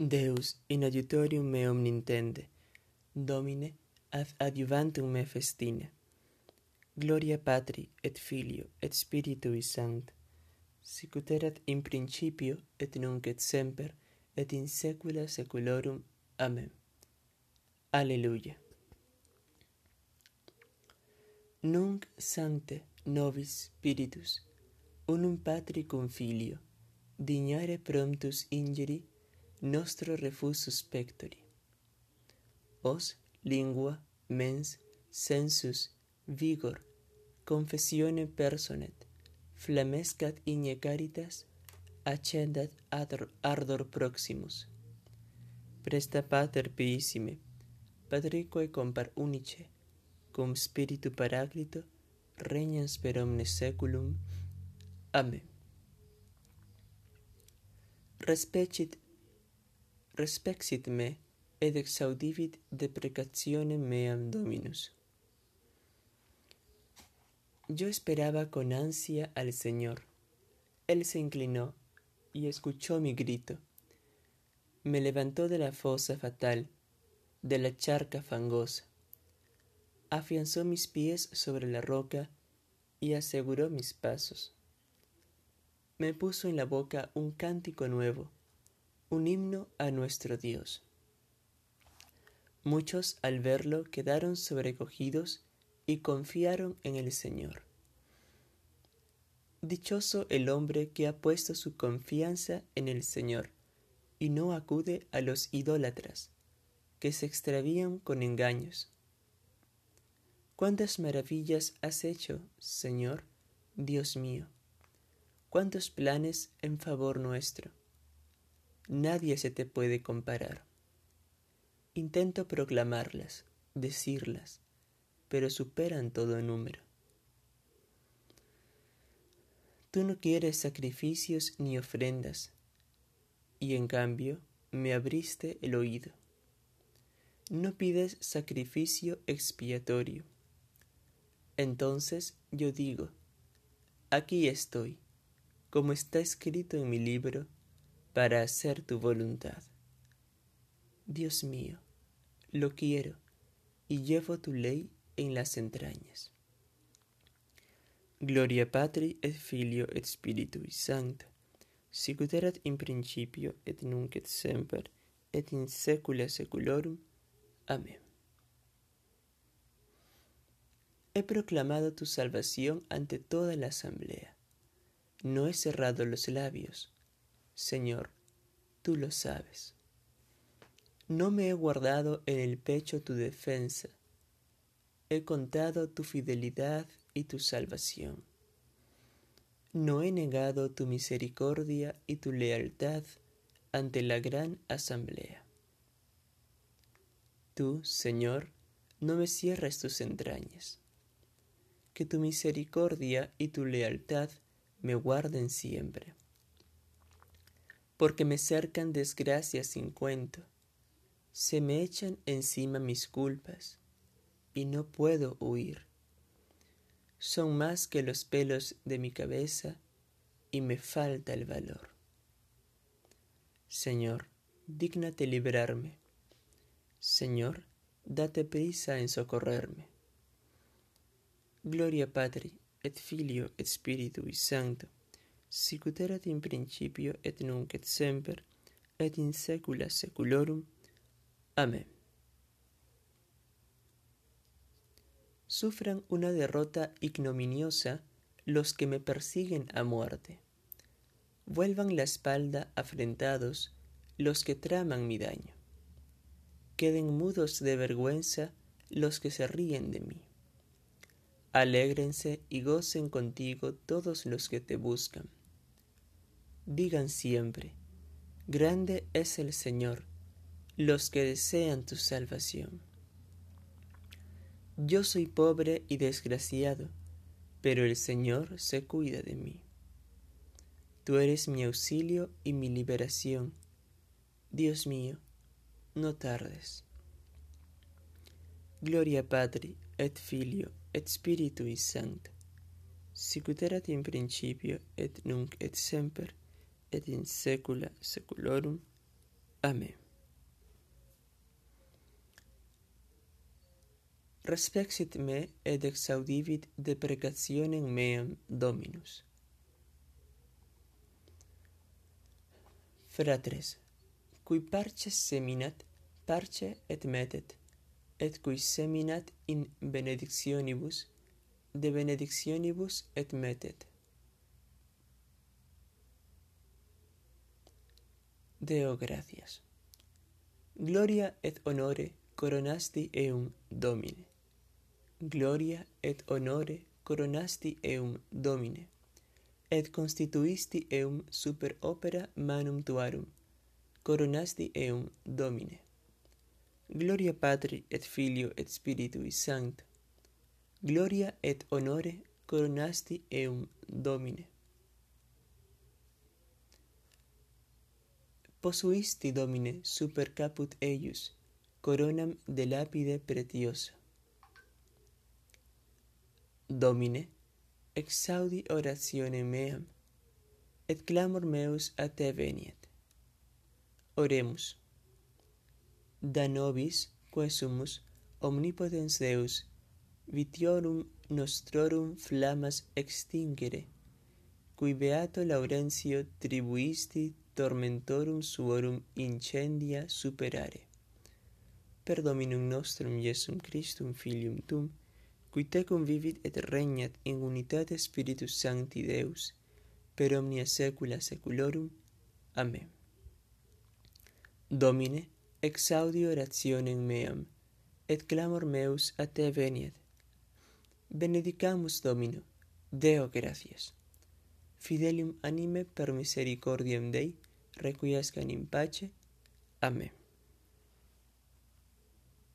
Deus in adiutorium meum nintende, Domine ad adiuvantum me festina. Gloria Patri et Filio et Spiritui Sancto, sicut erat in principio et nunc et semper et in saecula saeculorum. Amen. Alleluia. Nunc sancte nobis Spiritus, unum Patri cum Filio, dignare promptus ingeri nostro refusus pectori. Os lingua mens sensus vigor confessione personet flamescat igne caritas accendat ador, ardor proximus. Presta pater piissime patrique compar unice cum spiritu paraclito regnans per omnes saeculum amen. Respecit respexit me et exaudivit deprecationem meam Dominus. Yo esperaba con ansia al Señor. Él se inclinó y escuchó mi grito. Me levantó de la fosa fatal, de la charca fangosa. Afianzó mis pies sobre la roca y aseguró mis pasos. Me puso en la boca un cántico nuevo un himno a nuestro Dios. Muchos al verlo quedaron sobrecogidos y confiaron en el Señor. Dichoso el hombre que ha puesto su confianza en el Señor y no acude a los idólatras, que se extravían con engaños. Cuántas maravillas has hecho, Señor, Dios mío, cuántos planes en favor nuestro nadie se te puede comparar. Intento proclamarlas, decirlas, pero superan todo número. Tú no quieres sacrificios ni ofrendas, y en cambio me abriste el oído. No pides sacrificio expiatorio. Entonces yo digo, aquí estoy, como está escrito en mi libro, para hacer tu voluntad. Dios mío, lo quiero y llevo tu ley en las entrañas. Gloria Patri et Filio et Spiritui Sancto, sicut erat in principio et nunc et semper et in saecula saeculorum. Amén. He proclamado tu salvación ante toda la asamblea. No he cerrado los labios Señor, tú lo sabes. No me he guardado en el pecho tu defensa, he contado tu fidelidad y tu salvación. No he negado tu misericordia y tu lealtad ante la gran asamblea. Tú, Señor, no me cierres tus entrañas. Que tu misericordia y tu lealtad me guarden siempre porque me cercan desgracias sin cuento, se me echan encima mis culpas y no puedo huir. Son más que los pelos de mi cabeza y me falta el valor. Señor, dígnate librarme. Señor, date prisa en socorrerme. Gloria Patri, et Filio, et Spiritui Sancto sicut erat in principio et nunc et semper et in saecula saeculorum. Amén. Sufran una derrota ignominiosa los que me persiguen a muerte. Vuelvan la espalda afrentados los que traman mi daño. Queden mudos de vergüenza los que se ríen de mí. Alégrense y gocen contigo todos los que te buscan digan siempre, grande es el Señor, los que desean tu salvación. Yo soy pobre y desgraciado, pero el Señor se cuida de mí. Tú eres mi auxilio y mi liberación. Dios mío, no tardes. Gloria Patri, et Filio, et Spiritui Sancta, sicut erat in principio, et nunc, et semper, et in saecula saeculorum. Amen. Respexit me, et exaudivit deprecationem meam Dominus. Fratres, cui parce seminat, parce et metet, et cui seminat in benedictionibus, de benedictionibus et metet. Deo gratias. Gloria et honore coronasti eum Domine. Gloria et honore coronasti eum Domine. Et constituisti eum super opera manum tuarum. Coronasti eum Domine. Gloria Patri et Filio et Spiritui Sancto. Gloria et honore coronasti eum Domine. Posuisti Domine super caput eius coronam de lapide pretiosa. Domine, exaudi oratione meam et clamor meus a te veniet. Oremus da nobis, quae sumus, omnipotens Deus, vitiorum nostrorum flammas extingere, cui beato Laurentio tribuisti tormentorum suorum incendia superare. Per Dominum nostrum Iesum Christum Filium Tum, cui tecum vivit et regnat in unitate Spiritus Sancti Deus, per omnia saecula saeculorum. Amen. Domine, exaudi orationem meam, et clamor meus a te veniet. Benedicamus Domino, Deo gratias. Fidelium anime per misericordiam Dei, requiescan in pace. Amen.